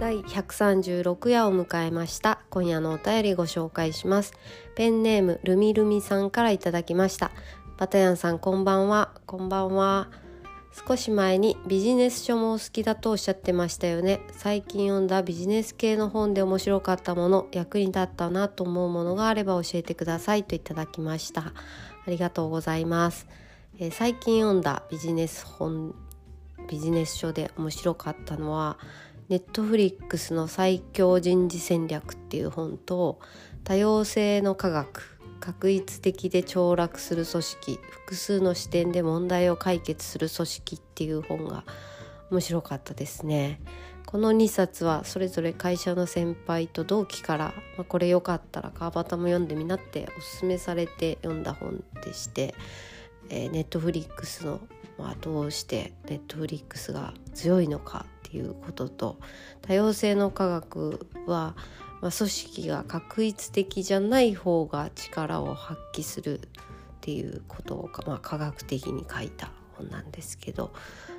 第136夜を迎えました。今夜のお便りご紹介します。ペンネームルミルミさんからいただきました。バタヤンさんこんばんは。こんばんは。少し前にビジネス書もお好きだとおっしゃってましたよね。最近読んだビジネス系の本で面白かったもの役に立ったなと思うものがあれば教えてください。といただきました。ありがとうございます、えー、最近読んだビジネス本ビジネス書で面白かったのはネットフリックスの最強人事戦略っていう本と多様性の科学確一的で凋落する組織複数の視点で問題を解決する組織っていう本が面白かったですね。この2冊はそれぞれ会社の先輩と同期から、まあ、これよかったら川端も読んでみなっておすすめされて読んだ本でして、えー、ネットフリックスの、まあ、どうしてネットフリックスが強いのかていうことと多様性の科学は、まあ、組織が確一的じゃない方が力を発揮するっていうことを、まあ、科学的に書いた本なんですけど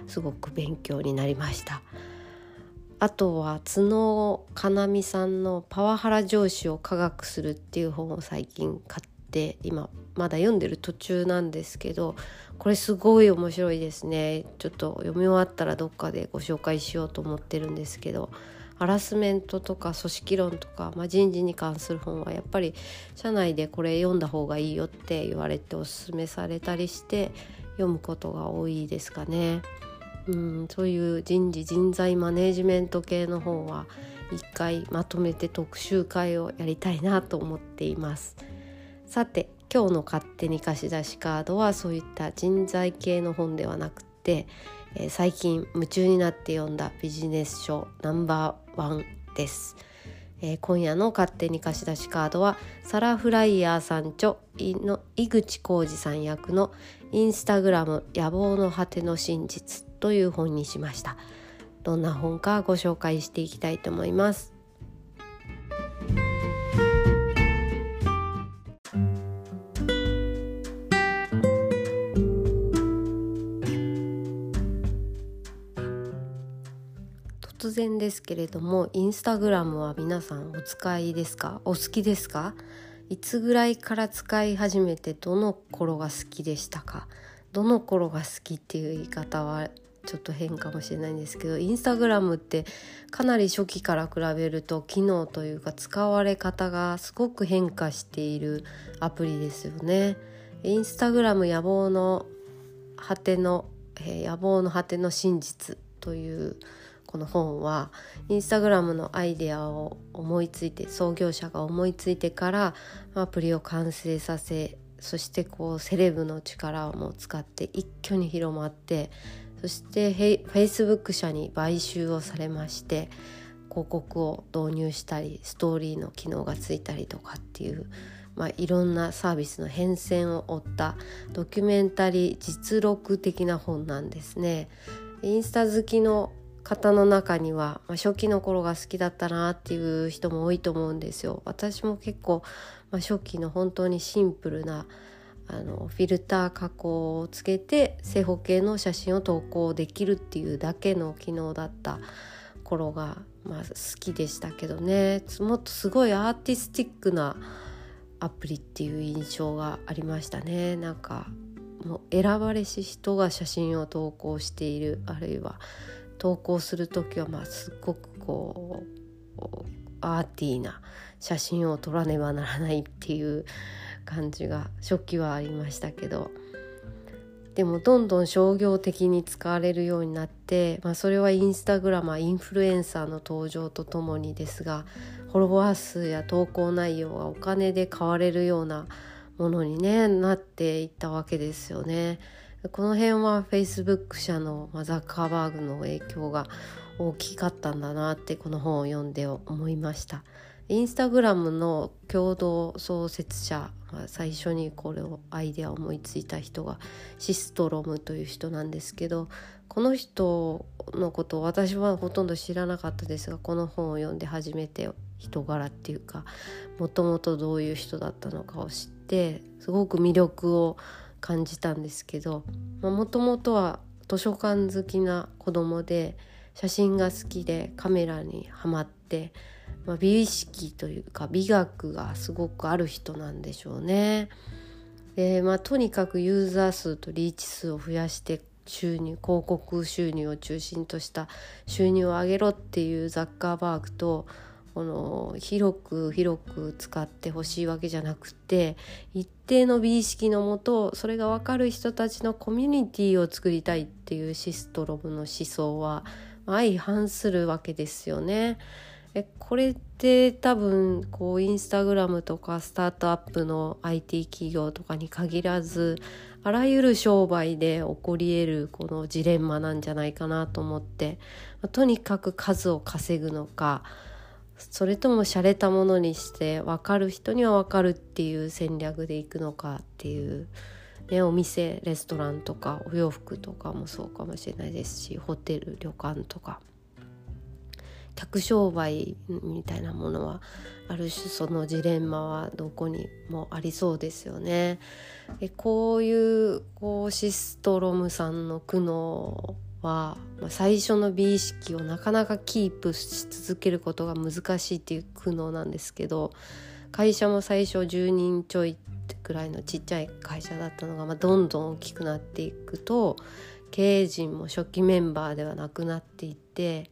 すごく勉強になりました。あとは角かなみさんの「パワハラ上司を科学する」っていう本を最近買って今まだ読んでる途中なんですけどこれすごい面白いですねちょっと読み終わったらどっかでご紹介しようと思ってるんですけどハラスメントとか組織論とか、まあ、人事に関する本はやっぱり社内でこれ読んだ方がいいよって言われておすすめされたりして読むことが多いですかね。うん、そういう人事人材マネジメント系の本は一回まとめて特集会をやりたいなと思っています。さて今日の勝手に貸し出しカードはそういった人材系の本ではなくて、えー、最近夢中になって読んだビジネス書ナンバーワンです、えー、今夜の勝手に貸し出しカードはサラ・フライヤーさん著の井口浩二さん役のインスタグラム野望の果ての真実という本にしました。どんな本かご紹介していきたいと思います。突然ですけれどもインスタグラムは皆さんお使いですか？お好きですか？いつぐらいから使い始めてどの頃が好きでしたか？どの頃が好きっていう言い方はちょっと変かもしれないんですけどインスタグラムってかなり初期から比べると機能というか使われ方がすごく変化しているアプリですよね。インスタグラム野望の果ての、えー、野望の果ての真実というこの本はインスタグラムのアイデアを思いついて創業者が思いついてからアプリを完成させそしてこうセレブの力をも使って一挙に広まってそしてフェイスブック社に買収をされまして広告を導入したりストーリーの機能がついたりとかっていう、まあ、いろんなサービスの変遷を追ったドキュメンタリー実録的な本なんですね。インスタ好きの方の中には、まあ、初期の頃が好きだったなっていう人も多いと思うんですよ。私も結構、まあ、初期の本当にシンプルなあのフィルター加工をつけて正方形の写真を投稿できるっていうだけの機能だった頃が、まあ、好きでしたけどねもっとすごいアーティスティックなアプリっていう印象がありましたねなんかもう選ばれし人が写真を投稿しているあるいは投稿する時はまあすっごくこうアーティーな写真を撮らねばならないっていう感じが初期はありましたけどでもどんどん商業的に使われるようになって、まあ、それはインスタグラマーインフルエンサーの登場とともにですがフォロワー数や投稿内容がお金で買われるようなものに、ね、なっていったわけですよね。この辺はフェイスブック社のザッカーバーグの影響が大きかったんだなってこの本を読んで思いました。インスタグラムの共同創設者最初にこれをアイデアを思いついた人がシストロムという人なんですけどこの人のことを私はほとんど知らなかったですがこの本を読んで初めて人柄っていうかもともとどういう人だったのかを知ってすごく魅力を感じたんですけどもともとは図書館好きな子供で写真が好きでカメラにはまって、まあ、美意識というか美学がすごくある人なんでしょうね。でまあ、とにかくユーザー数とリーチ数を増やして収入広告収入を中心とした収入を上げろっていうザッカーバーグとこの広く広く使ってほしいわけじゃなくて一定の美意識のもとそれが分かる人たちのコミュニティを作りたいっていうシストロムの思想は相反するわけですよね。えこれって多分こうインスタグラムとかスタートアップの IT 企業とかに限らずあらゆる商売で起こり得るこのジレンマなんじゃないかなと思ってとにかく数を稼ぐのかそれとも洒落たものにして分かる人には分かるっていう戦略でいくのかっていう、ね、お店レストランとかお洋服とかもそうかもしれないですしホテル旅館とか客商売みたいなものはある種そのジレンマはどこにもありそうですよね。こういうこうシストロムさんの苦悩は、最初の美意識をなかなかキープし続けることが難しいっていう苦悩なんですけど会社も最初10人ちょいくらいのちっちゃい会社だったのが、まあ、どんどん大きくなっていく。と経営陣も初期メンバーではなくなっていって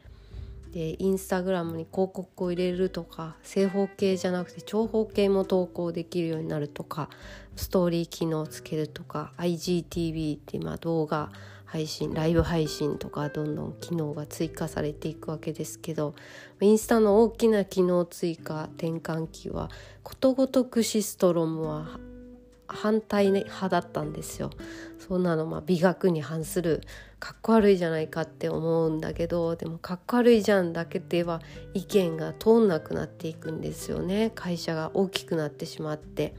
でインスタグラムに広告を入れるとか正方形じゃなくて長方形も投稿できるようになるとかストーリー機能をつけるとか IGTV って今動画配信ライブ配信とかどんどん機能が追加されていくわけですけどインスタの大きな機能追加転換期はことごとくシストロムは反対派だったんですよ。そんなのま美学に反するかっこ悪いじゃないかって思うんだけどでもかっこ悪いじゃんだけでは意見が通んなくなっていくんですよね会社が大きくなってしまって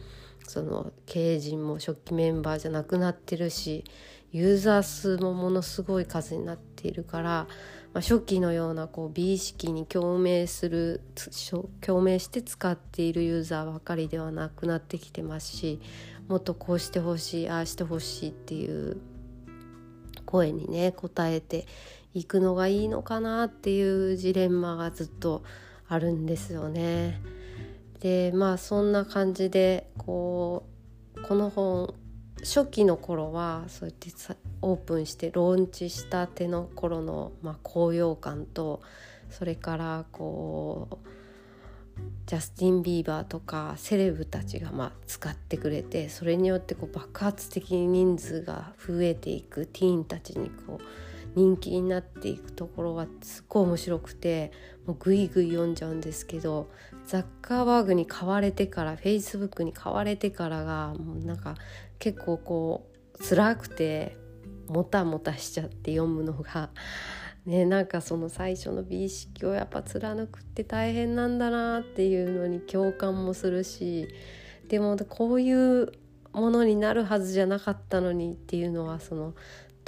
その経営陣も初期メンバーじゃなくなってるしユーザー数もものすごい数になっているから、まあ、初期のようなこう美意識に共鳴する共鳴して使っているユーザーばかりではなくなってきてますしもっとこうしてほしいああしてほしいっていう声にね応えていくのがいいのかなっていうジレンマがずっとあるんですよね。でまあそんな感じでこうこの本初期の頃はそうやってオープンしてローンチしたての頃の、まあ、高揚感とそれからこうジャスティン・ビーバーとかセレブたちがまあ使ってくれてそれによってこう爆発的に人数が増えていくティーンたちにこう人気になっていくところはすっごい面白くてもうグイグイ読んじゃうんですけどザッカーバーグに買われてからフェイスブックに買われてからがもうなんか結構こう辛くてもたもたしちゃって読むのが。ね、なんかその最初の美意識をやっぱ貫くって大変なんだなっていうのに共感もするしでもこういうものになるはずじゃなかったのにっていうのはその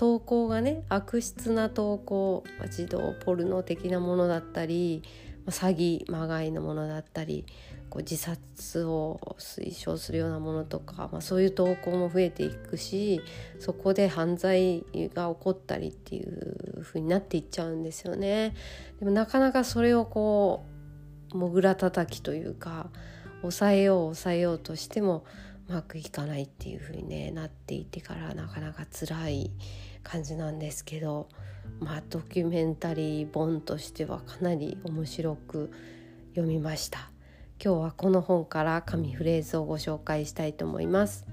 投稿がね悪質な投稿児童ポルノ的なものだったり詐欺まがいのものだったりこう自殺を推奨するようなものとか、まあ、そういう投稿も増えていくしそこで犯罪が起こったりっていう風になっていっちゃうんですよね。でもなかなかそれをこうもぐらたたきというか抑えよう抑えようとしてもうまくいかないっていう風にねなっていてからなかなか辛い感じなんですけどまあドキュメンタリー本としてはかなり面白く読みました。今日はこの本から紙フレーズをご紹介したいと思います。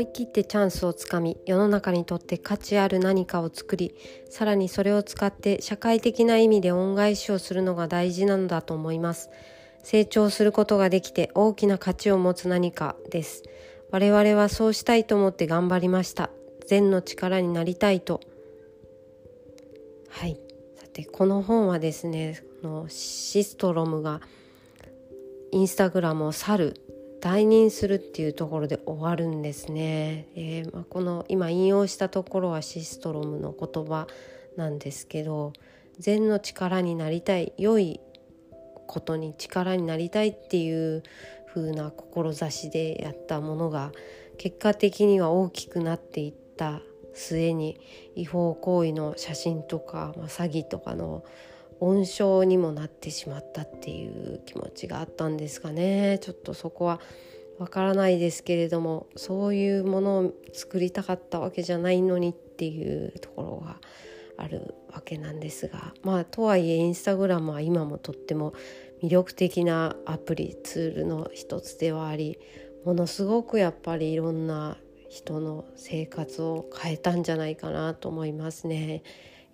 思い切ってチャンスをつかみ世の中にとって価値ある何かを作りさらにそれを使って社会的な意味で恩返しをするのが大事なのだと思います。成長することができて大きな価値を持つ何かです。我々はそうしたいと思って頑張りました。善の力になりたいと。はい。さてこの本はですねのシストロムがインスタグラムを去る退任するっていうところで終わるんですね、えー、まあ、この今引用したところはシストロムの言葉なんですけど善の力になりたい良いことに力になりたいっていう風な志でやったものが結果的には大きくなっていった末に違法行為の写真とか、まあ、詐欺とかの温床にもなってしまったっていう気持ちがあったんですかねちょっとそこはわからないですけれどもそういうものを作りたかったわけじゃないのにっていうところがあるわけなんですがまあとはいえインスタグラムは今もとっても魅力的なアプリツールの一つではありものすごくやっぱりいろんな人の生活を変えたんじゃないかなと思いますね。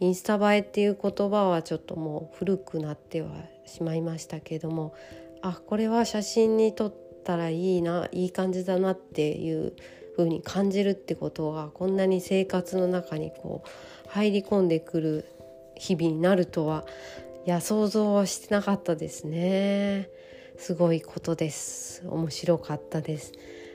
インスタ映えっていう言葉はちょっともう古くなってはしまいましたけどもあこれは写真に撮ったらいいないい感じだなっていう風に感じるってことがこんなに生活の中にこう入り込んでくる日々になるとはいや想像はしてなかったですね。すごいことです。面白かったです。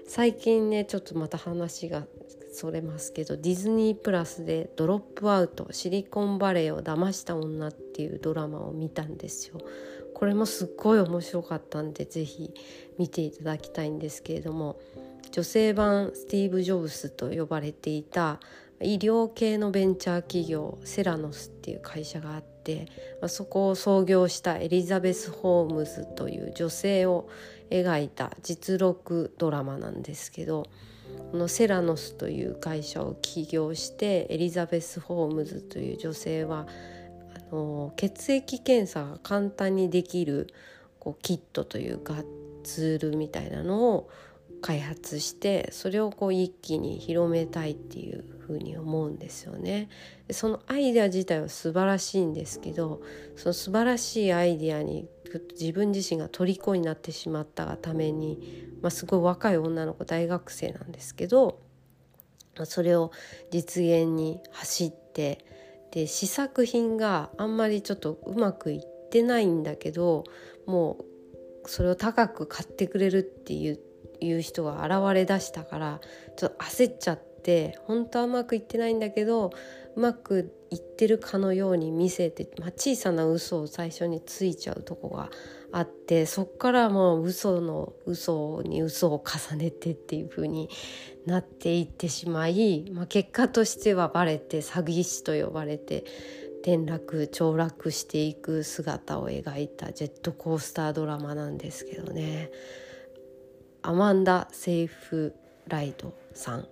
最近ねちょっとまた話がそれますけどディズニープラスで「ドロップアウトシリコンバレーを騙した女」っていうドラマを見たんですよ。これもすっごい面白かったんで是非見ていただきたいんですけれども女性版スティーブ・ジョブスと呼ばれていた医療系のベンチャー企業セラノスっていう会社があって、ま、そこを創業したエリザベス・ホームズという女性を描いた実録ドラマなんですけどこのセラノスという会社を起業してエリザベス・ホームズという女性はあの血液検査が簡単にできるこうキットというかツールみたいなのを開発してそれをこう一気に広めたいっていうふうに思うんですよね。そのアイデア自体は素晴らしいんですけどその素晴らしいアイデアに自分自身が虜になってしまったがために、まあ、すごい若い女の子大学生なんですけど、まあ、それを実現に走ってで試作品があんまりちょっとうまくいってないんだけどもうそれを高く買ってくれるっていういう人が現れだしたからちょっと焦っちゃって本当はうまくいってないんだけどうまくいってるかのように見せて、まあ、小さな嘘を最初についちゃうとこがあってそっからもう嘘の嘘に嘘を重ねてっていう風になっていってしまい、まあ、結果としてはバレて詐欺師と呼ばれて転落凋落していく姿を描いたジェットコースタードラマなんですけどね。アマンダ・セーフライトさん。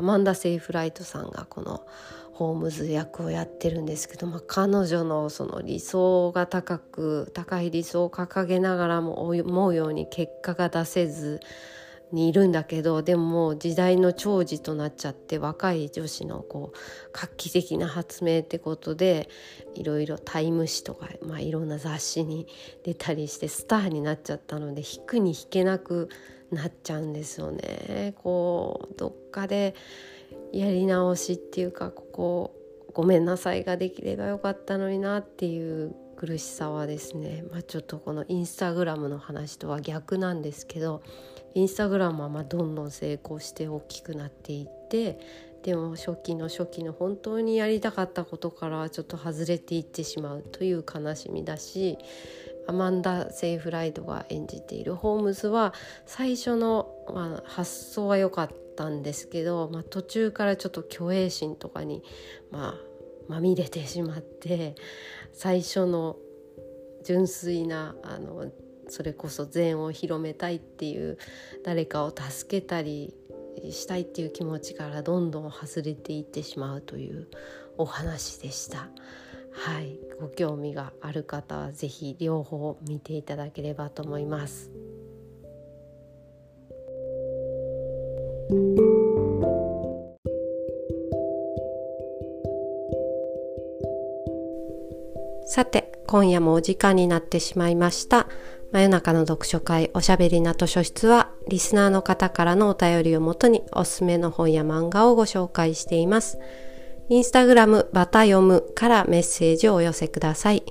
アマンダ・セーフライトさんがこのホームズ役をやってるんですけど、まあ、彼女のその理想が高く高い理想を掲げながらも思うように結果が出せずにいるんだけどでももう時代の寵児となっちゃって若い女子のこう画期的な発明ってことでいろいろタイム誌とか、まあ、いろんな雑誌に出たりしてスターになっちゃったので引くに引けなくなっちゃうんですよね。こうどっかでやり直しっていうかここごめんなさいができればよかったのになっていう苦しさはですね、まあ、ちょっとこのインスタグラムの話とは逆なんですけどインスタグラムはまどんどん成功して大きくなっていってでも初期の初期の本当にやりたかったことからはちょっと外れていってしまうという悲しみだしアマンダ・セイフライドが演じているホームズは最初の、まあ、発想は良かったんですけど、まあ、途中からちょっと虚栄心とかに、まあ、まみれてしまって最初の純粋なあのそれこそ善を広めたいっていう誰かを助けたりしたいっていう気持ちからどんどん外れていってしまうというお話でした。はい、ご興味がある方は是非両方見ていただければと思います。さて今夜もお時間になってしまいました真夜中の読書会おしゃべりな図書室はリスナーの方からのお便りをもとにおすすめの本や漫画をご紹介しています。インスタグラムバタ読むからメッセージをお寄せください。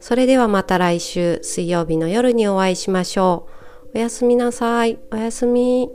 それではまた来週水曜日の夜にお会いしましょう。おやすみなさい。おやすみ。